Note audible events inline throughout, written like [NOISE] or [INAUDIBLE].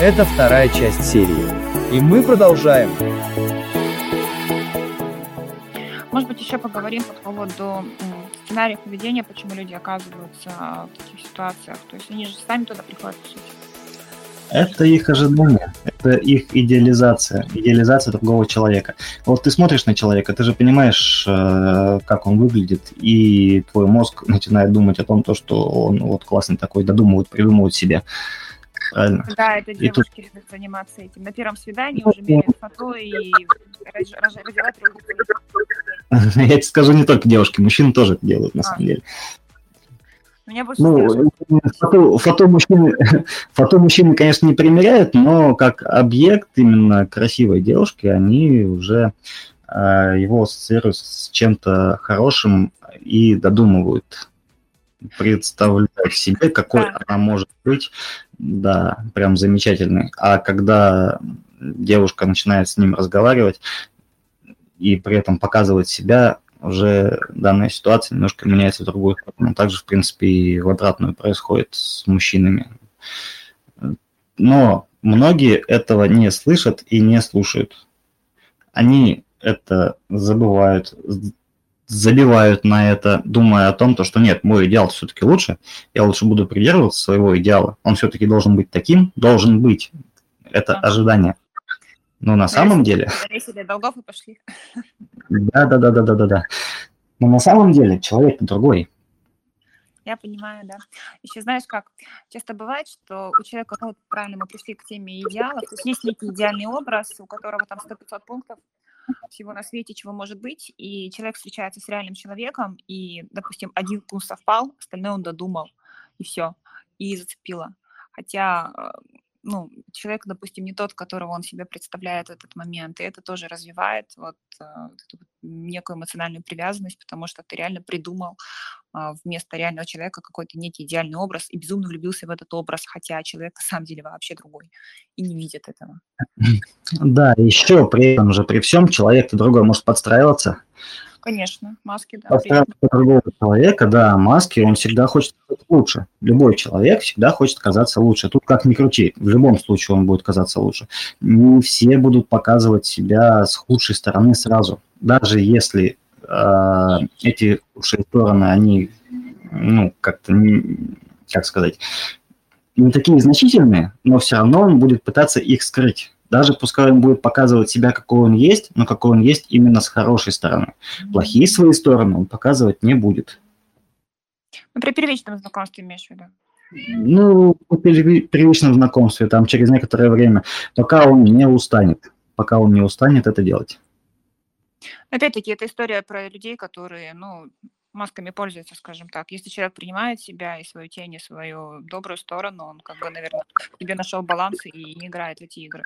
Это вторая часть серии. И мы продолжаем. Может быть, еще поговорим по поводу сценариев поведения, почему люди оказываются в таких ситуациях. То есть они же сами туда приходят, по сути. Это их ожидание, это их идеализация, идеализация другого человека. Вот ты смотришь на человека, ты же понимаешь, э, как он выглядит, и твой мозг начинает думать о том, то, что он вот классный такой, додумывает, придумывает себе. Правильно. Да, это девушки и тут... заниматься этим. На первом свидании уже меряют фото и раздевают [LAUGHS] Я тебе скажу, не только девушки, мужчины тоже это делают, на а. самом деле. Меня больше ну, фото, фото, мужчины, [LAUGHS] фото мужчины, конечно, не примеряют, но как объект именно красивой девушки, они уже э, его ассоциируют с чем-то хорошим и додумывают, представляют себе, какой да. она может быть, да, прям замечательный. А когда девушка начинает с ним разговаривать и при этом показывать себя, уже данная ситуация немножко меняется в другую сторону. Также, в принципе, и в обратную происходит с мужчинами. Но многие этого не слышат и не слушают. Они это забывают, забивают на это, думая о том, то, что нет, мой идеал все-таки лучше, я лучше буду придерживаться своего идеала, он все-таки должен быть таким, должен быть. Это ожидание. Но на самом деле... долгов и пошли. Да, да, да, да, да, да, да. Но на самом деле человек другой. Я понимаю, да. Еще знаешь как, часто бывает, что у человека, ну, правильно мы пришли к теме идеалов, то есть есть некий идеальный образ, у которого там 100-500 пунктов всего на свете, чего может быть, и человек встречается с реальным человеком, и, допустим, один пункт совпал, остальное он додумал, и все, и зацепило. Хотя э, ну, человек, допустим, не тот, которого он себе представляет в этот момент, и это тоже развивает вот, э, эту некую эмоциональную привязанность, потому что ты реально придумал а, вместо реального человека какой-то некий идеальный образ и безумно влюбился в этот образ, хотя человек на самом деле вообще другой и не видит этого. Да, еще при этом же, при всем человек-то другой может подстраиваться, Конечно, маски, да. Подстраиваться другого человека, да, маски, он всегда хочет казаться лучше. Любой человек всегда хочет казаться лучше. Тут как ни крути, в любом случае он будет казаться лучше. Не все будут показывать себя с худшей стороны сразу. Даже если э, эти худшие стороны, они, ну, как-то, как сказать, не такие значительные, но все равно он будет пытаться их скрыть даже пускай он будет показывать себя, какой он есть, но какой он есть именно с хорошей стороны. Плохие свои стороны он показывать не будет. Ну, при первичном знакомстве имеешь в виду? Ну, при первичном знакомстве, там, через некоторое время, пока он не устанет. Пока он не устанет это делать. Опять-таки, это история про людей, которые, ну, масками пользуется, скажем так. Если человек принимает себя и свою тень, и свою добрую сторону, он как бы, наверное, тебе нашел баланс и не играет в эти игры.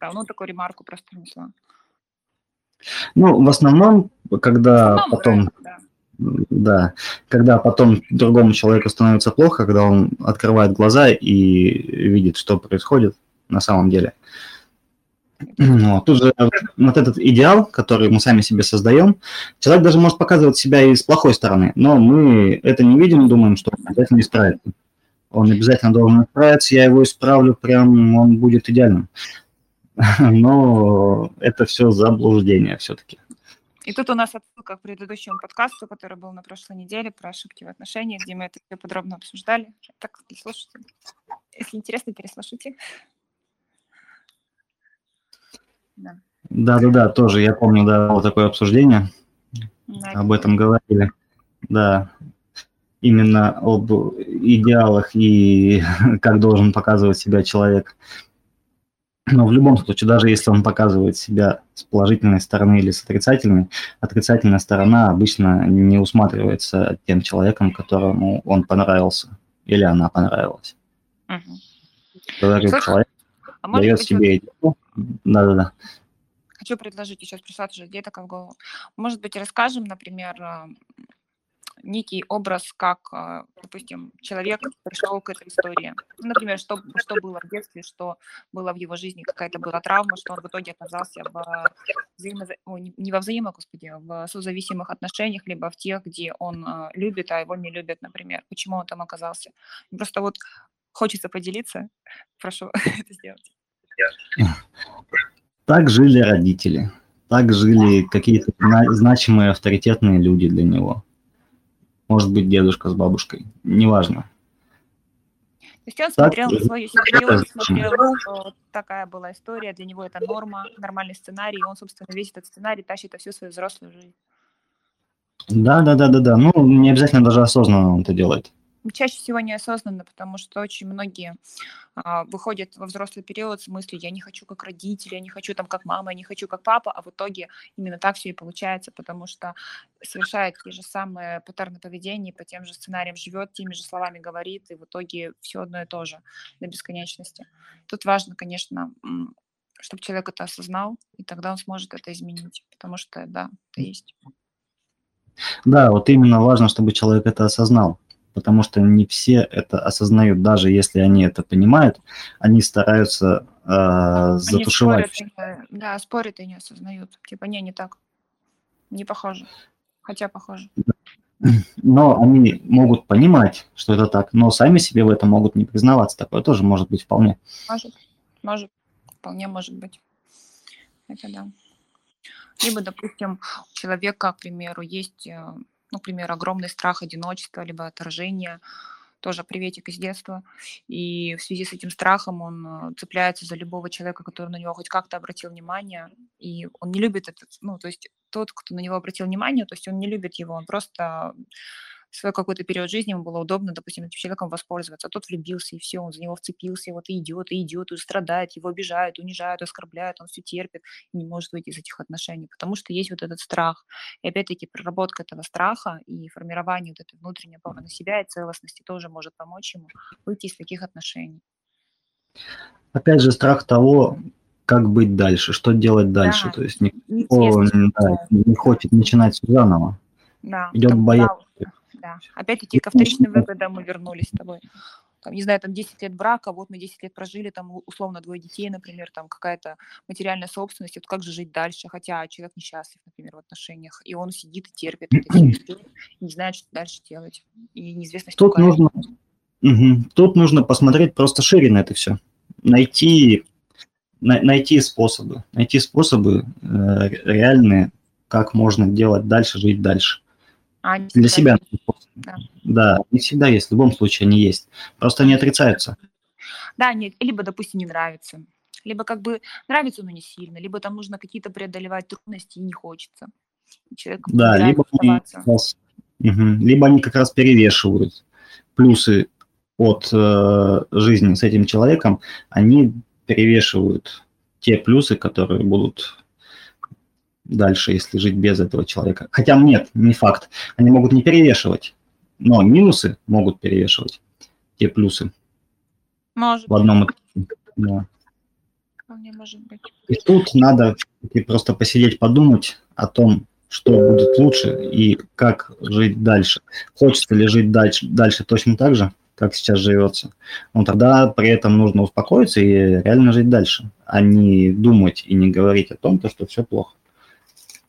Ну, такую ремарку просто внесла. Ну, в основном, когда в основном, потом... Да, да, когда потом другому человеку становится плохо, когда он открывает глаза и видит, что происходит на самом деле. Ну, тут же вот этот идеал, который мы сами себе создаем, человек даже может показывать себя и с плохой стороны, но мы это не видим, думаем, что он обязательно исправится. Он обязательно должен исправиться, я его исправлю, прям он будет идеальным. [LAUGHS] Но это все заблуждение все-таки. И тут у нас отсылка к предыдущему подкасту, который был на прошлой неделе про ошибки в отношениях, где мы это все подробно обсуждали. Так, слушайте. Если интересно, переслушайте. Да. да, да, тоже, я помню, да, было такое обсуждение, да, об этом говорили, да, именно об идеалах и [LAUGHS] как должен показывать себя человек. Но в любом случае, даже если он показывает себя с положительной стороны или с отрицательной, отрицательная сторона обычно не усматривается тем человеком, которому он понравился или она понравилась. Угу. Человек а дает себе идею, да-да-да. Хочу предложить, сейчас пришла тоже идея такая в голову. Может быть, расскажем, например, а, некий образ, как, а, допустим, человек пришел к этой истории. Например, что, что было в детстве, что было в его жизни, какая-то была травма, что он в итоге оказался в взаимо... не во взаимо, господи, а в созависимых отношениях, либо в тех, где он любит, а его не любят, например. Почему он там оказался? Просто вот хочется поделиться, прошу [LAUGHS] это сделать. Так жили родители, так жили какие-то значимые авторитетные люди для него. Может быть, дедушка с бабушкой, неважно. То есть он смотрел на свою семью, смотрел, что такая была история, для него это норма, нормальный сценарий, и он, собственно, весь этот сценарий тащит всю свою взрослую жизнь. Да, да, да, да, да. Ну, не обязательно даже осознанно он это делает. Чаще всего неосознанно, потому что очень многие а, выходят во взрослый период с мыслью, я не хочу как родители, я не хочу там как мама, я не хочу как папа, а в итоге именно так все и получается, потому что совершает те же самые паттерны поведения, по тем же сценариям живет, теми же словами говорит, и в итоге все одно и то же до бесконечности. Тут важно, конечно, чтобы человек это осознал, и тогда он сможет это изменить, потому что, да, это есть. Да, вот именно важно, чтобы человек это осознал, потому что не все это осознают, даже если они это понимают, они стараются э, затушевать. Они спорят, да, спорят и не осознают. Типа, не, не так. Не похоже. Хотя похоже. [CLEARS THROAT] Но они могут понимать, что это так, но сами себе в этом могут не признаваться. Такое тоже может быть вполне. Может, может, вполне может быть. Это да. Либо, допустим, у человека, к примеру, есть, ну, к примеру, огромный страх одиночества, либо отражения, тоже приветик из детства. И в связи с этим страхом он э, цепляется за любого человека, который на него хоть как-то обратил внимание. И он не любит этот, ну, то есть тот, кто на него обратил внимание, то есть он не любит его, он просто свой какой-то период жизни ему было удобно, допустим, этим человеком воспользоваться. А тот влюбился, и все, он за него вцепился, и вот и идет, и идет, и страдает, его обижают, унижают, оскорбляют, он все терпит и не может выйти из этих отношений, потому что есть вот этот страх. И опять-таки проработка этого страха и формирование вот этой внутренней опоры на себя и целостности тоже может помочь ему выйти из таких отношений. Опять же, страх того, как быть дальше, что делать дальше. Да, То есть никто да, не хочет начинать заново. Да, Идет боязнь да. Опять-таки ко вторичным выгодам мы вернулись с тобой. Там, не знаю, там 10 лет брака, вот мы 10 лет прожили, там условно двое детей, например, там какая-то материальная собственность, вот как же жить дальше, хотя человек несчастлив, например, в отношениях, и он сидит и терпит [CLEARS THROAT] и не знает, что дальше делать, и неизвестность Тут нужно, угу. Тут нужно посмотреть просто шире на это все, найти, на, найти способы, найти способы э, реальные, как можно делать дальше, жить дальше. А Для себя. Да. да, не всегда есть, в любом случае они есть. Просто они отрицаются. Да, нет, либо, допустим, не нравится. Либо как бы нравится, но не сильно. Либо там нужно какие-то преодолевать трудности и не хочется. Человек да, либо они, раз, угу, либо они как раз перевешивают плюсы от э, жизни с этим человеком, они перевешивают те плюсы, которые будут дальше, если жить без этого человека. Хотя нет, не факт. Они могут не перевешивать, но минусы могут перевешивать те плюсы. Может в одном да. Вполне может быть. И тут надо просто посидеть, подумать о том, что будет лучше и как жить дальше. Хочется ли жить дальше, дальше точно так же, как сейчас живется. Но тогда при этом нужно успокоиться и реально жить дальше, а не думать и не говорить о том, что все плохо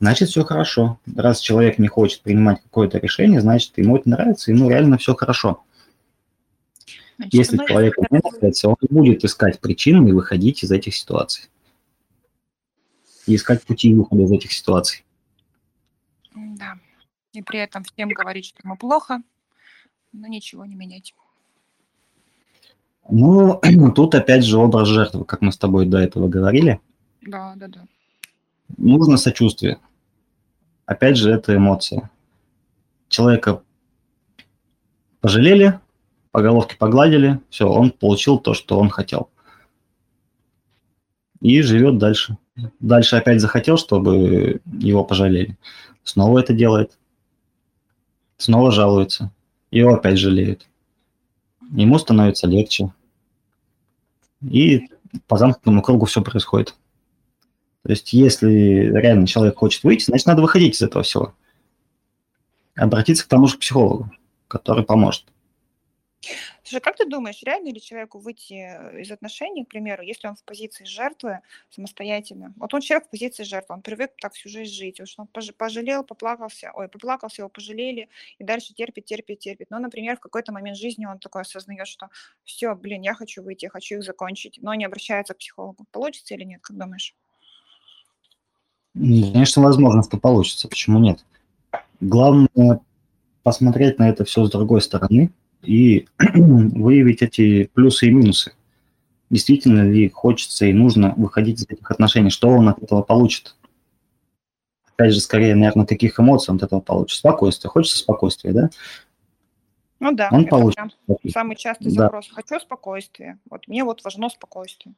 значит все хорошо. Раз человек не хочет принимать какое-то решение, значит ему это нравится, ему реально все хорошо. Значит, Если человек не нравится, он будет искать причины и выходить из этих ситуаций. И искать пути выхода из этих ситуаций. Да. И при этом всем говорить, что ему плохо, но ничего не менять. Ну, [CLEARS THROAT] тут опять же образ жертвы, как мы с тобой до этого говорили. Да, да, да. Нужно сочувствие опять же, это эмоция. Человека пожалели, по головке погладили, все, он получил то, что он хотел. И живет дальше. Дальше опять захотел, чтобы его пожалели. Снова это делает. Снова жалуется. Его опять жалеют. Ему становится легче. И по замкнутому кругу все происходит. То есть, если реально человек хочет выйти, значит, надо выходить из этого всего. Обратиться к тому же психологу, который поможет. Слушай, как ты думаешь, реально ли человеку выйти э, из отношений, к примеру, если он в позиции жертвы самостоятельно? Вот он человек в позиции жертвы, он привык так всю жизнь жить, уж он пожалел, поплакался, ой, поплакался, его пожалели, и дальше терпит, терпит, терпит. Но, например, в какой-то момент жизни он такой осознает, что все, блин, я хочу выйти, я хочу их закончить, но не обращается к психологу. Получится или нет, как думаешь? Конечно, возможно, что получится. Почему нет? Главное посмотреть на это все с другой стороны и [CLEARS THROAT] выявить эти плюсы и минусы. Действительно ли хочется и нужно выходить из этих отношений, что он от этого получит. Опять же, скорее, наверное, каких эмоций он от этого получит. Спокойствие. Хочется спокойствия, да? Ну да, он получит. самый частый да. запрос. Хочу спокойствия. Вот мне вот важно спокойствие.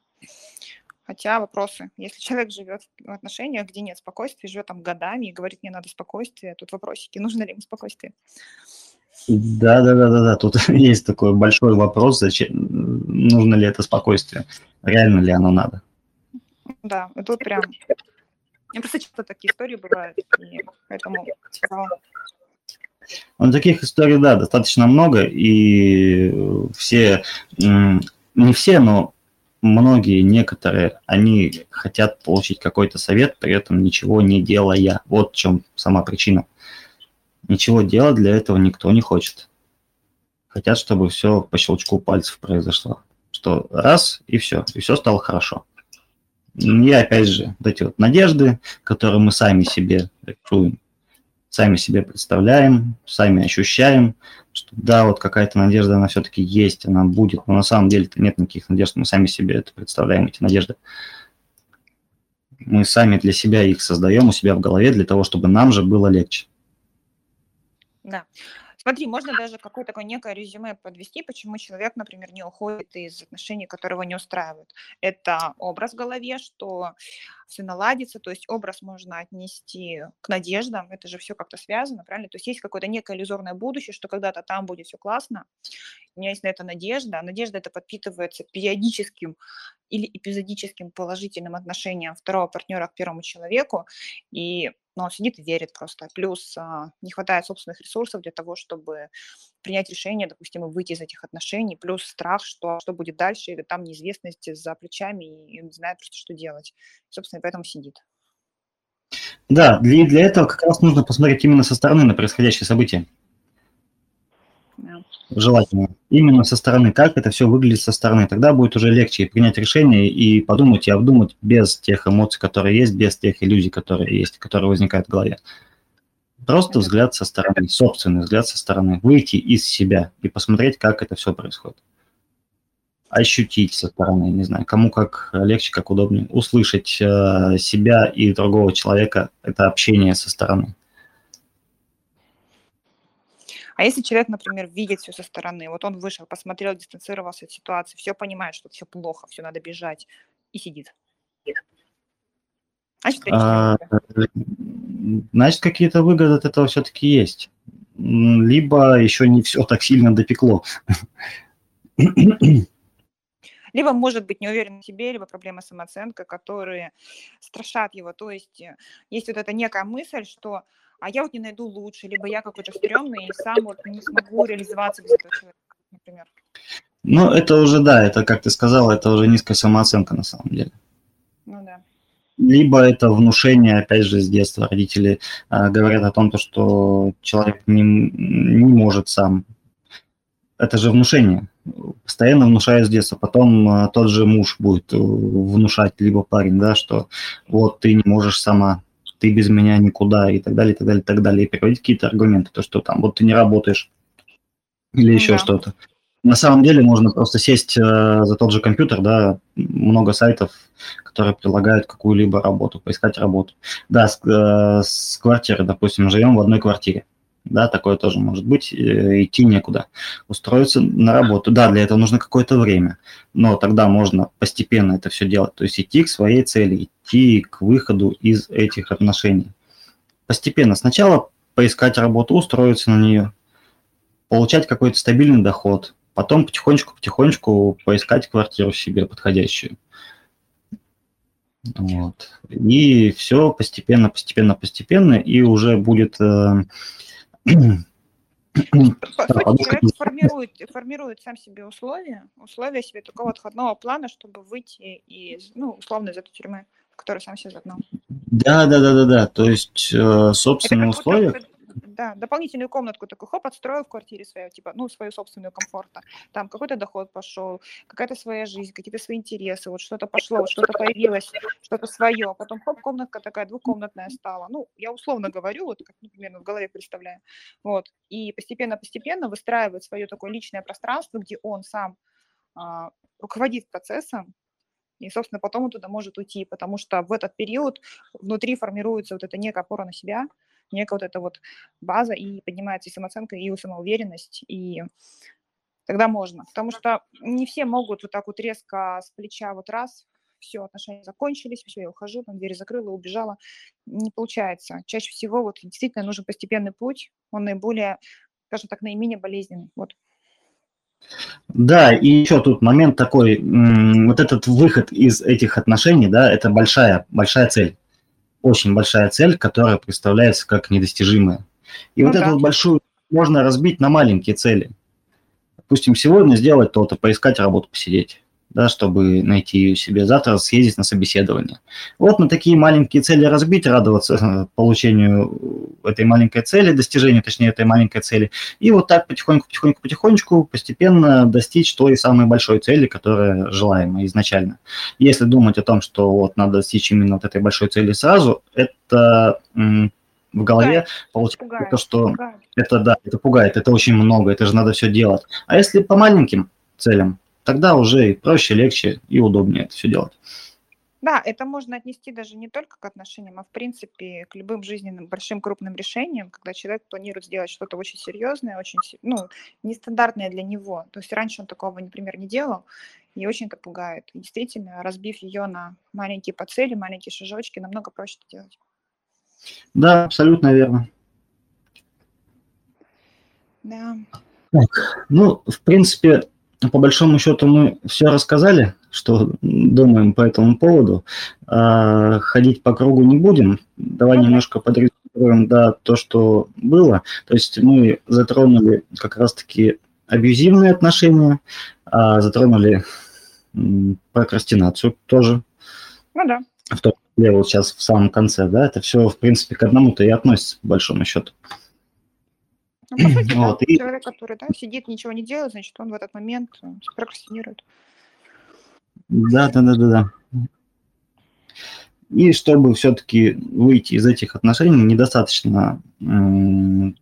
Хотя вопросы. Если человек живет в отношениях, где нет спокойствия, живет там годами и говорит, мне надо спокойствие, тут вопросики, нужно ли ему спокойствие. Да, да, да, да, да. Тут [LAUGHS] есть такой большой вопрос, зачем нужно ли это спокойствие, реально ли оно надо. Да, тут прям. Мне просто часто такие истории бывают, и поэтому ну, таких историй, да, достаточно много, и все, не все, но многие, некоторые, они хотят получить какой-то совет, при этом ничего не делая. Вот в чем сама причина. Ничего делать для этого никто не хочет. Хотят, чтобы все по щелчку пальцев произошло. Что раз, и все, и все стало хорошо. И опять же, вот эти вот надежды, которые мы сами себе рисуем, сами себе представляем, сами ощущаем, что да, вот какая-то надежда, она все-таки есть, она будет, но на самом деле нет никаких надежд, мы сами себе это представляем, эти надежды. Мы сами для себя их создаем у себя в голове, для того, чтобы нам же было легче. Да. Смотри, можно даже какое-то такое некое резюме подвести, почему человек, например, не уходит из отношений, которые его не устраивают. Это образ в голове, что все наладится, то есть образ можно отнести к надеждам, это же все как-то связано, правильно? То есть есть какое-то некое иллюзорное будущее, что когда-то там будет все классно, у меня есть на это надежда, а надежда это подпитывается периодическим или эпизодическим положительным отношением второго партнера к первому человеку, и но он сидит и верит просто. Плюс а, не хватает собственных ресурсов для того, чтобы принять решение, допустим, и выйти из этих отношений. Плюс страх, что, что будет дальше, или там неизвестность за плечами, и он не знает просто, что делать. Собственно, поэтому сидит. Да, для, для этого как раз нужно посмотреть именно со стороны на происходящее событие желательно. Именно со стороны, как это все выглядит со стороны. Тогда будет уже легче принять решение и подумать и обдумать без тех эмоций, которые есть, без тех иллюзий, которые есть, которые возникают в голове. Просто взгляд со стороны, собственный взгляд со стороны. Выйти из себя и посмотреть, как это все происходит. Ощутить со стороны, не знаю, кому как легче, как удобнее. Услышать э, себя и другого человека, это общение со стороны. А если человек, например, видит все со стороны, вот он вышел, посмотрел, дистанцировался от ситуации, все понимает, что все плохо, все надо бежать, и сидит. Значит, а, значит, какие-то выгоды от этого все-таки есть. Либо еще не все так сильно допекло. [CLEARS THROAT] Либо может быть не уверен в себе, либо проблема самооценка, которые страшат его. То есть э, есть вот эта некая мысль, что а я вот не найду лучше, либо я какой-то стрёмный и сам вот не смогу реализоваться без этого человека, например. Ну, это уже, да, это, как ты сказала, это уже низкая самооценка на самом деле. Ну да. Либо это внушение, опять же, с детства родители э, говорят о том, то, что человек не, не может сам. Это же внушение. Постоянно внушают с детства. Потом э, тот же муж будет внушать, либо парень, да, что вот ты не можешь сама ты без меня никуда и так далее, и так далее, и так далее, и приводить какие-то аргументы, то, что там вот ты не работаешь или еще да. что-то. На самом деле можно просто сесть э, за тот же компьютер, да, много сайтов, которые предлагают какую-либо работу, поискать работу. Да, с, э, с квартиры, допустим, живем в одной квартире да, такое тоже может быть, э, идти некуда, устроиться на работу. Да, для этого нужно какое-то время, но тогда можно постепенно это все делать, то есть идти к своей цели, идти к выходу из этих отношений. Постепенно. Сначала поискать работу, устроиться на нее, получать какой-то стабильный доход, потом потихонечку-потихонечку поискать квартиру себе подходящую. Вот. И все постепенно, постепенно, постепенно, и уже будет э, Сути, человек формирует, формирует сам себе условия, условия себе такого отходного плана, чтобы выйти из, ну, условно, из этой тюрьмы, в которой сам себе загнал. Да, да, да, да, да. То есть, э, собственные условия да, дополнительную комнатку такой, хоп, отстроил в квартире свою, типа, ну, свою собственную комфорта. Там какой-то доход пошел, какая-то своя жизнь, какие-то свои интересы, вот что-то пошло, вот что-то появилось, что-то свое. Потом, хоп, комнатка такая двухкомнатная стала. Ну, я условно говорю, вот как, например, в голове представляю. Вот. И постепенно-постепенно выстраивает свое такое личное пространство, где он сам а, руководит процессом, и, собственно, потом он туда может уйти, потому что в этот период внутри формируется вот эта некая опора на себя, некая вот эта вот база, и поднимается и самооценка, и самоуверенность, и тогда можно. Потому что не все могут вот так вот резко с плеча вот раз, все, отношения закончились, все, я ухожу, там дверь закрыла, убежала. Не получается. Чаще всего вот действительно нужен постепенный путь, он наиболее, скажем так, наименее болезненный. Вот. Да, и еще тут момент такой, вот этот выход из этих отношений, да, это большая, большая цель очень большая цель, которая представляется как недостижимая. И ну, вот да. эту большую можно разбить на маленькие цели. Допустим, сегодня сделать то-то, поискать работу, посидеть да, чтобы найти себе завтра, съездить на собеседование. Вот на такие маленькие цели разбить, радоваться э, получению этой маленькой цели, достижению, точнее, этой маленькой цели, и вот так потихоньку, потихоньку, потихонечку постепенно достичь той самой большой цели, которая желаема изначально. Если думать о том, что вот надо достичь именно вот этой большой цели сразу, это в голове пугает. получается пугает. то, что пугает. это да, это пугает, это очень много, это же надо все делать. А если по маленьким целям, тогда уже и проще, легче и удобнее это все делать. Да, это можно отнести даже не только к отношениям, а в принципе к любым жизненным большим крупным решениям, когда человек планирует сделать что-то очень серьезное, очень ну, нестандартное для него. То есть раньше он такого, например, не делал, и очень это пугает. И действительно, разбив ее на маленькие по цели, маленькие шажочки, намного проще это делать. Да, абсолютно верно. Да. Так, ну, в принципе, по большому счету мы все рассказали, что думаем по этому поводу. А, ходить по кругу не будем. Давай немножко подрезюмируем да, то, что было. То есть мы затронули как раз-таки абьюзивные отношения, а затронули прокрастинацию тоже. Ну да. В том числе вот сейчас в самом конце, да, это все, в принципе, к одному-то и относится, по большому счету. Ну, по сути, [CLEARS THROAT] вот, да, и... человек, который да, сидит, ничего не делает, значит, он в этот момент э, прокрастинирует. Да, да, да, да, да. И чтобы все-таки выйти из этих отношений, недостаточно м-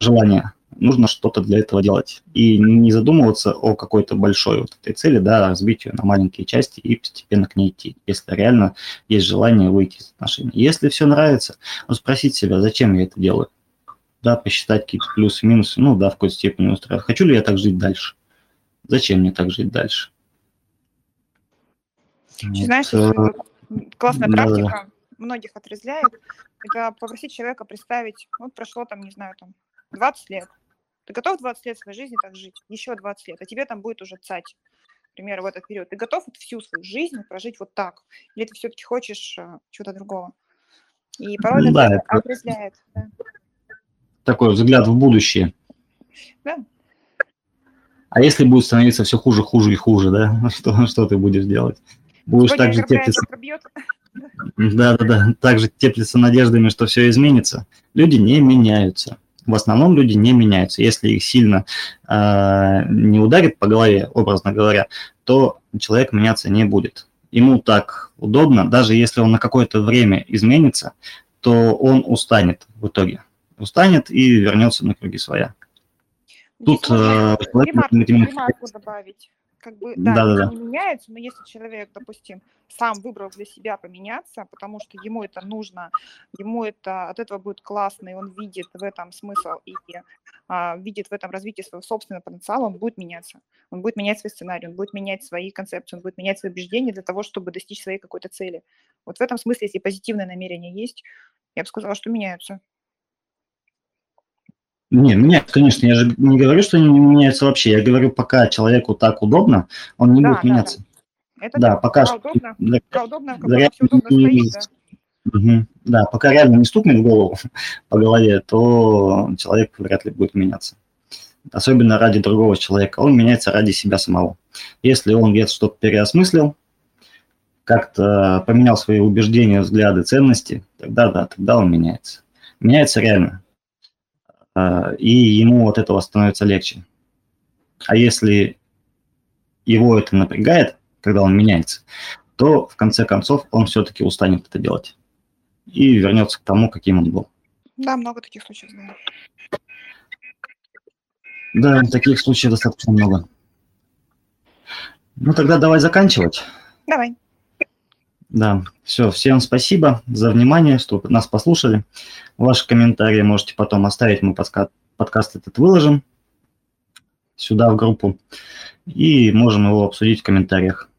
желания. Нужно что-то для этого делать. И не задумываться о какой-то большой вот этой цели, да, разбить ее на маленькие части и постепенно к ней идти, если реально есть желание выйти из отношений. Если все нравится, ну, спросить себя, зачем я это делаю да, посчитать какие-то плюсы минусы, ну, да, в какой-то степени устраивает. Хочу ли я так жить дальше? Зачем мне так жить дальше? Знаешь, вот. Э, классная практика, да. многих отрезляет, это попросить человека представить, вот прошло там, не знаю, там 20 лет, ты готов 20 лет своей жизни так жить? Еще 20 лет, а тебе там будет уже цать, например, в этот период. Ты готов всю свою жизнь прожить вот так? Или ты все-таки хочешь э, чего-то другого? И порой да, это отрезляет. Да такой взгляд в будущее. Да. А если будет становиться все хуже, хуже и хуже, да? [LAUGHS] Что, что ты будешь делать? Будешь так же теплиться... Да, да, да. Также теплиться надеждами, что все изменится. Люди не меняются. В основном люди не меняются. Если их сильно э, не ударит по голове, образно говоря, то человек меняться не будет. Ему так удобно, даже если он на какое-то время изменится, то он устанет в итоге устанет и вернется на круги своя. Тут э, ремарку, добавить. Как бы, да, да, да, не меняется, но если человек, допустим, сам выбрал для себя поменяться, потому что ему это нужно, ему это от этого будет классно, и он видит в этом смысл и а, видит в этом развитие своего собственного потенциала, он будет меняться. Он будет менять свой сценарий, он будет менять свои концепции, он будет менять свои убеждения для того, чтобы достичь своей какой-то цели. Вот в этом смысле, если позитивное намерение есть, я бы сказала, что меняются. Не, меняется, конечно. Я же не говорю, что они не меняются вообще. Я говорю, пока человеку так удобно, он не да, будет да, меняться. Да. Это да, пока удобно, да, удобно, когда все удобно стоит, да. Угу. Да, пока реально не стукнет в голову [LAUGHS] по голове, то человек вряд ли будет меняться. Особенно ради другого человека. Он меняется ради себя самого. Если он где-то что-то переосмыслил, как-то поменял свои убеждения, взгляды, ценности, тогда да, тогда он меняется. Меняется реально. А, и ему от этого становится легче. А если его это напрягает, когда он меняется, то в конце концов он все-таки устанет это делать и вернется к тому, каким он был. Да, много таких случаев знаю. Да, таких случаев достаточно много. Ну тогда давай заканчивать. Давай. Да, все, всем спасибо за внимание, что нас послушали. Ваши комментарии можете потом оставить, мы подкаст, подкаст этот выложим сюда в группу и можем его обсудить в комментариях.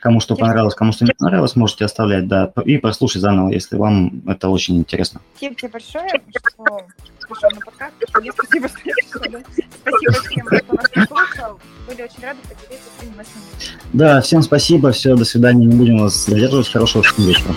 Кому что понравилось, кому что не понравилось, можете оставлять, да, и прослушать заново, если вам это очень интересно. Спасибо тебе большое, что пришел на подкаст. Спасибо, что пришел. Спасибо всем, кто нас послушал. Были очень рады поделиться своими мыслями. Да, всем спасибо, все, до свидания, не будем вас задерживать, хорошего вечера.